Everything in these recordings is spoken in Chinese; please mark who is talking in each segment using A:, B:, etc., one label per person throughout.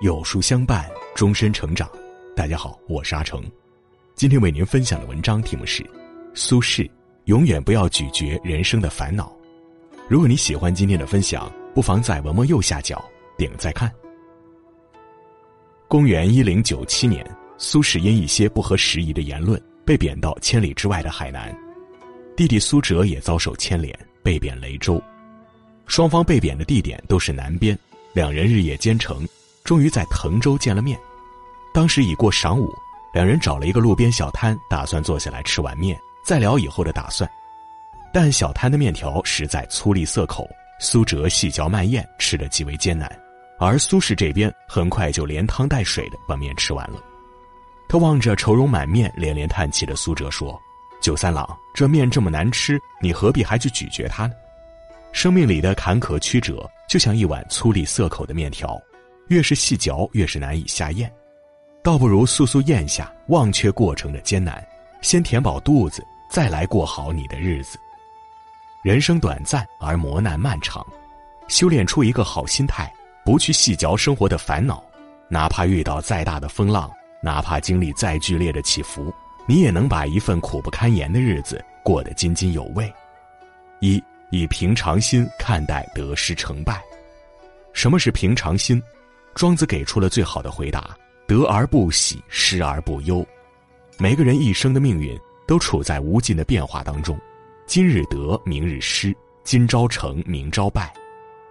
A: 有书相伴，终身成长。大家好，我是阿成。今天为您分享的文章题目是：苏轼，永远不要咀嚼人生的烦恼。如果你喜欢今天的分享，不妨在文末右下角点个再看。公元一零九七年，苏轼因一些不合时宜的言论被贬到千里之外的海南，弟弟苏辙也遭受牵连，被贬雷州。双方被贬的地点都是南边，两人日夜兼程。终于在滕州见了面，当时已过晌午，两人找了一个路边小摊，打算坐下来吃碗面，再聊以后的打算。但小摊的面条实在粗粝涩口，苏辙细嚼慢咽，吃得极为艰难，而苏轼这边很快就连汤带水的把面吃完了。他望着愁容满面、连连叹气的苏辙说：“九三郎，这面这么难吃，你何必还去咀嚼它呢？生命里的坎坷曲折，就像一碗粗粝涩口的面条。”越是细嚼，越是难以下咽，倒不如速速咽下，忘却过程的艰难，先填饱肚子，再来过好你的日子。人生短暂而磨难漫长，修炼出一个好心态，不去细嚼生活的烦恼，哪怕遇到再大的风浪，哪怕经历再剧烈的起伏，你也能把一份苦不堪言的日子过得津津有味。一以平常心看待得失成败。什么是平常心？庄子给出了最好的回答：得而不喜，失而不忧。每个人一生的命运都处在无尽的变化当中，今日得，明日失；今朝成，明朝败，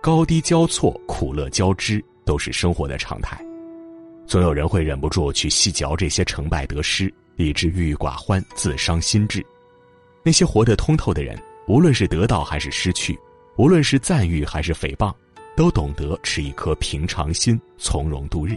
A: 高低交错，苦乐交织，都是生活的常态。总有人会忍不住去细嚼这些成败得失，以致郁郁寡欢，自伤心志。那些活得通透的人，无论是得到还是失去，无论是赞誉还是诽谤。都懂得持一颗平常心，从容度日。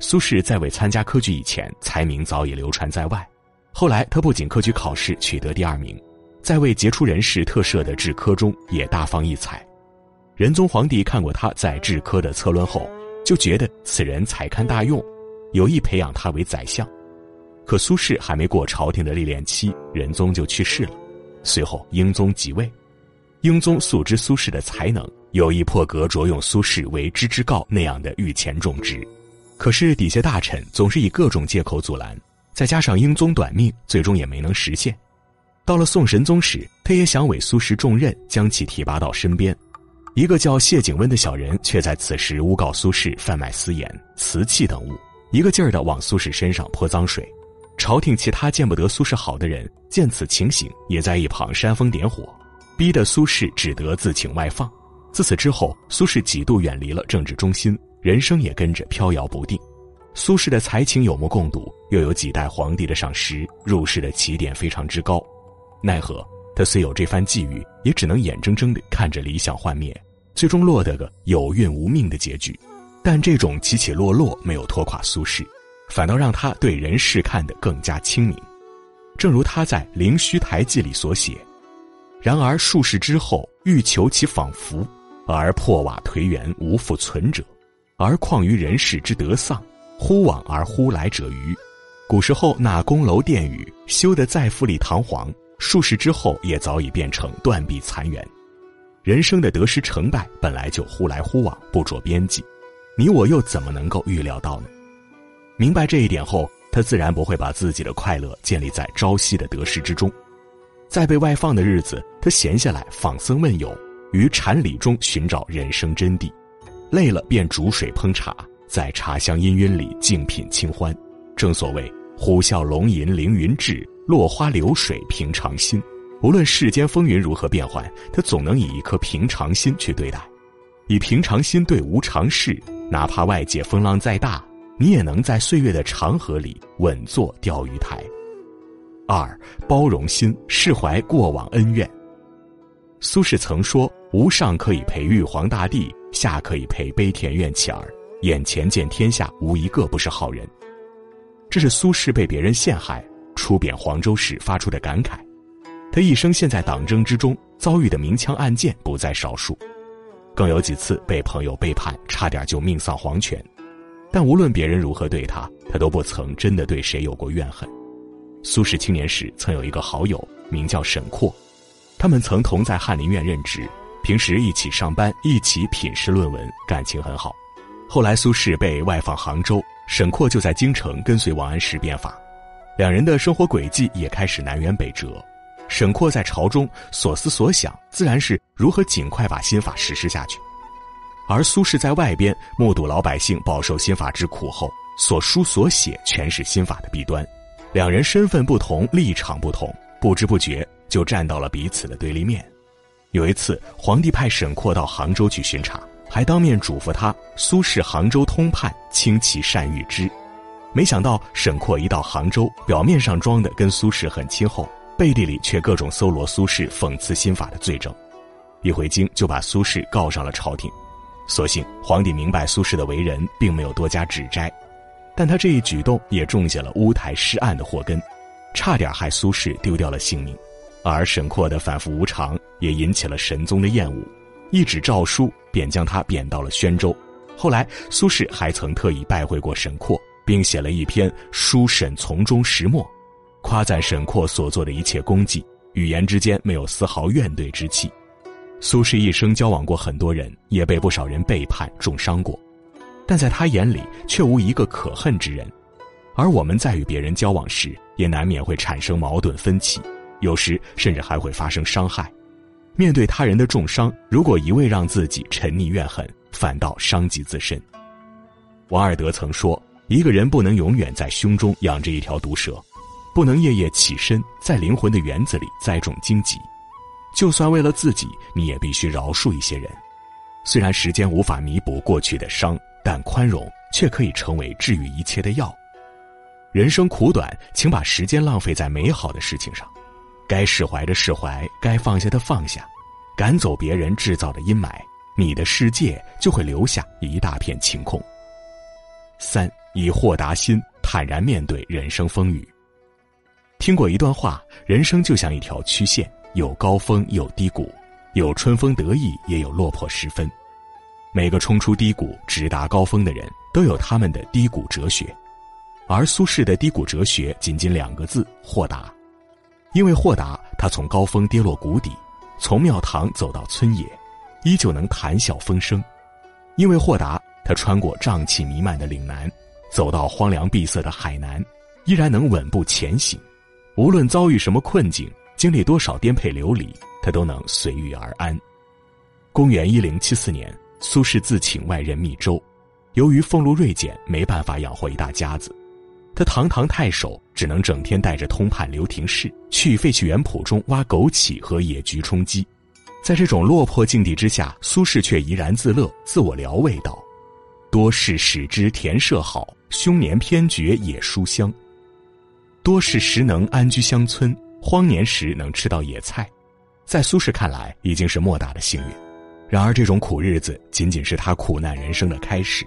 A: 苏轼在未参加科举以前，才名早已流传在外。后来，他不仅科举考试取得第二名，在为杰出人士特设的制科中也大放异彩。仁宗皇帝看过他在制科的策论后，就觉得此人才堪大用，有意培养他为宰相。可苏轼还没过朝廷的历练期，仁宗就去世了。随后，英宗即位，英宗素知苏轼的才能。有意破格着用苏轼为知之告那样的御前重职，可是底下大臣总是以各种借口阻拦，再加上英宗短命，最终也没能实现。到了宋神宗时，他也想委苏轼重任，将其提拔到身边。一个叫谢景温的小人，却在此时诬告苏轼贩卖私盐、瓷器等物，一个劲儿的往苏轼身上泼脏水。朝廷其他见不得苏轼好的人，见此情形，也在一旁煽风点火，逼得苏轼只得自请外放。自此之后，苏轼几度远离了政治中心，人生也跟着飘摇不定。苏轼的才情有目共睹，又有几代皇帝的赏识，入仕的起点非常之高。奈何他虽有这番际遇，也只能眼睁睁地看着理想幻灭，最终落得个有运无命的结局。但这种起起落落没有拖垮苏轼，反倒让他对人世看得更加清明。正如他在《灵虚台记》里所写：“然而数世之后，欲求其仿佛。”而破瓦颓垣无复存者，而况于人世之得丧，忽往而忽来者余。古时候那宫楼殿宇修得再富丽堂皇，数世之后也早已变成断壁残垣。人生的得失成败本来就忽来忽往，不着边际，你我又怎么能够预料到呢？明白这一点后，他自然不会把自己的快乐建立在朝夕的得失之中。在被外放的日子，他闲下来访僧问友。于禅理中寻找人生真谛，累了便煮水烹茶，在茶香氤氲里静品清欢。正所谓虎啸龙吟凌云志，落花流水平常心。无论世间风云如何变幻，他总能以一颗平常心去对待，以平常心对无常事，哪怕外界风浪再大，你也能在岁月的长河里稳坐钓鱼台。二包容心，释怀过往恩怨。苏轼曾说。无上可以陪玉皇大帝，下可以陪悲田院乞儿。眼前见天下无一个不是好人。这是苏轼被别人陷害、出贬黄州时发出的感慨。他一生陷在党争之中，遭遇的明枪暗箭不在少数，更有几次被朋友背叛，差点就命丧黄泉。但无论别人如何对他，他都不曾真的对谁有过怨恨。苏轼青年时曾有一个好友，名叫沈括，他们曾同在翰林院任职。平时一起上班，一起品诗论文，感情很好。后来苏轼被外放杭州，沈括就在京城跟随王安石变法，两人的生活轨迹也开始南辕北辙。沈括在朝中所思所想，自然是如何尽快把新法实施下去；而苏轼在外边目睹老百姓饱受新法之苦后，所书所写全是新法的弊端。两人身份不同，立场不同，不知不觉就站到了彼此的对立面。有一次，皇帝派沈括到杭州去巡查，还当面嘱咐他：“苏轼杭州通判，轻其善谕之。”没想到沈括一到杭州，表面上装的跟苏轼很亲厚。背地里却各种搜罗苏轼讽刺新法的罪证，一回京就把苏轼告上了朝廷。所幸皇帝明白苏轼的为人，并没有多加指摘，但他这一举动也种下了乌台诗案的祸根，差点害苏轼丢掉了性命。而沈括的反复无常也引起了神宗的厌恶，一纸诏书便将他贬到了宣州。后来苏轼还曾特意拜会过沈括，并写了一篇《书沈从中石墨》。夸赞沈括所做的一切功绩，语言之间没有丝毫怨怼之气。苏轼一生交往过很多人，也被不少人背叛重伤过，但在他眼里却无一个可恨之人。而我们在与别人交往时，也难免会产生矛盾分歧，有时甚至还会发生伤害。面对他人的重伤，如果一味让自己沉溺怨恨，反倒伤及自身。王尔德曾说：“一个人不能永远在胸中养着一条毒蛇。”不能夜夜起身，在灵魂的园子里栽种荆棘。就算为了自己，你也必须饶恕一些人。虽然时间无法弥补过去的伤，但宽容却可以成为治愈一切的药。人生苦短，请把时间浪费在美好的事情上。该释怀的释怀，该放下的放下，赶走别人制造的阴霾，你的世界就会留下一大片晴空。三，以豁达心坦然面对人生风雨。听过一段话，人生就像一条曲线，有高峰，有低谷，有春风得意，也有落魄时分。每个冲出低谷、直达高峰的人，都有他们的低谷哲学。而苏轼的低谷哲学仅仅两个字：豁达。因为豁达，他从高峰跌落谷底，从庙堂走到村野，依旧能谈笑风生；因为豁达，他穿过瘴气弥漫的岭南，走到荒凉闭塞的海南，依然能稳步前行。无论遭遇什么困境，经历多少颠沛流离，他都能随遇而安。公元一零七四年，苏轼自请外任密州，由于俸禄锐减，没办法养活一大家子，他堂堂太守只能整天带着通判刘廷士去废弃园圃中挖枸杞和野菊充饥。在这种落魄境地之下，苏轼却怡然自乐，自我疗慰道：“多事使之田舍好，凶年偏绝野书香。”多事时能安居乡村，荒年时能吃到野菜，在苏轼看来已经是莫大的幸运。然而，这种苦日子仅仅是他苦难人生的开始。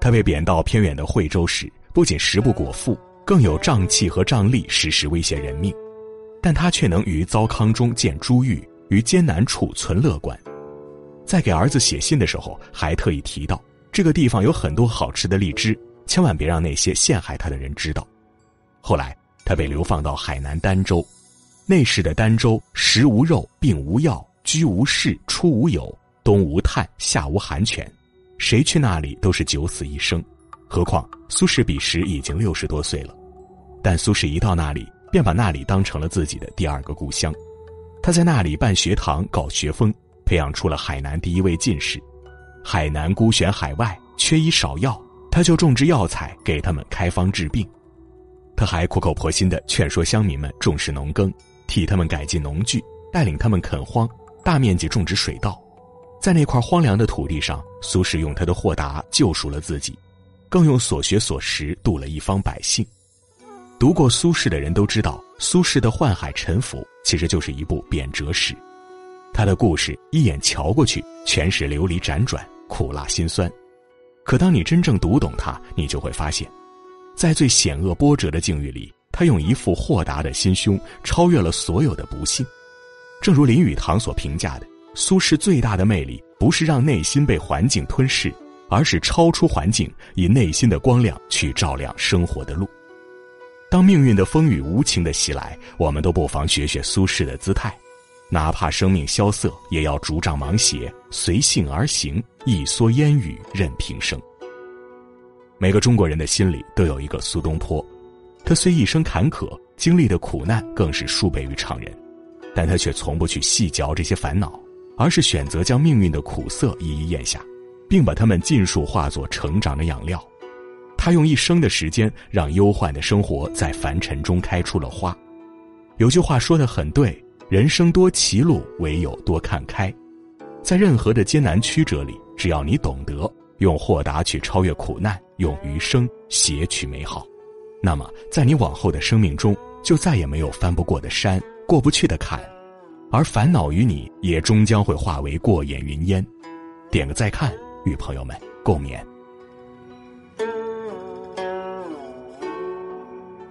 A: 他被贬到偏远的惠州时，不仅食不果腹，更有瘴气和瘴力时时威胁人命，但他却能于糟糠中见珠玉，于艰难处存乐观。在给儿子写信的时候，还特意提到这个地方有很多好吃的荔枝，千万别让那些陷害他的人知道。后来。他被流放到海南儋州，那时的儋州食无肉，病无药，居无室，出无友，冬无炭，夏无寒泉，谁去那里都是九死一生。何况苏轼彼时已经六十多岁了，但苏轼一到那里，便把那里当成了自己的第二个故乡。他在那里办学堂，搞学风，培养出了海南第一位进士。海南孤悬海外，缺医少药，他就种植药材，给他们开方治病。他还苦口婆心地劝说乡民们重视农耕，替他们改进农具，带领他们垦荒，大面积种植水稻。在那块荒凉的土地上，苏轼用他的豁达救赎了自己，更用所学所识度了一方百姓。读过苏轼的人都知道，苏轼的《宦海沉浮》其实就是一部贬谪史。他的故事一眼瞧过去，全是流离辗转、苦辣辛酸。可当你真正读懂他，你就会发现。在最险恶波折的境遇里，他用一副豁达的心胸，超越了所有的不幸。正如林语堂所评价的，苏轼最大的魅力，不是让内心被环境吞噬，而是超出环境，以内心的光亮去照亮生活的路。当命运的风雨无情的袭来，我们都不妨学学苏轼的姿态，哪怕生命萧瑟，也要竹杖芒鞋，随性而行，一蓑烟雨任平生。每个中国人的心里都有一个苏东坡，他虽一生坎坷，经历的苦难更是数倍于常人，但他却从不去细嚼这些烦恼，而是选择将命运的苦涩一一咽下，并把它们尽数化作成长的养料。他用一生的时间，让忧患的生活在凡尘中开出了花。有句话说的很对：人生多歧路，唯有多看开。在任何的艰难曲折里，只要你懂得。用豁达去超越苦难，用余生撷取美好，那么在你往后的生命中，就再也没有翻不过的山，过不去的坎，而烦恼与你也终将会化为过眼云烟。点个再看，与朋友们共勉。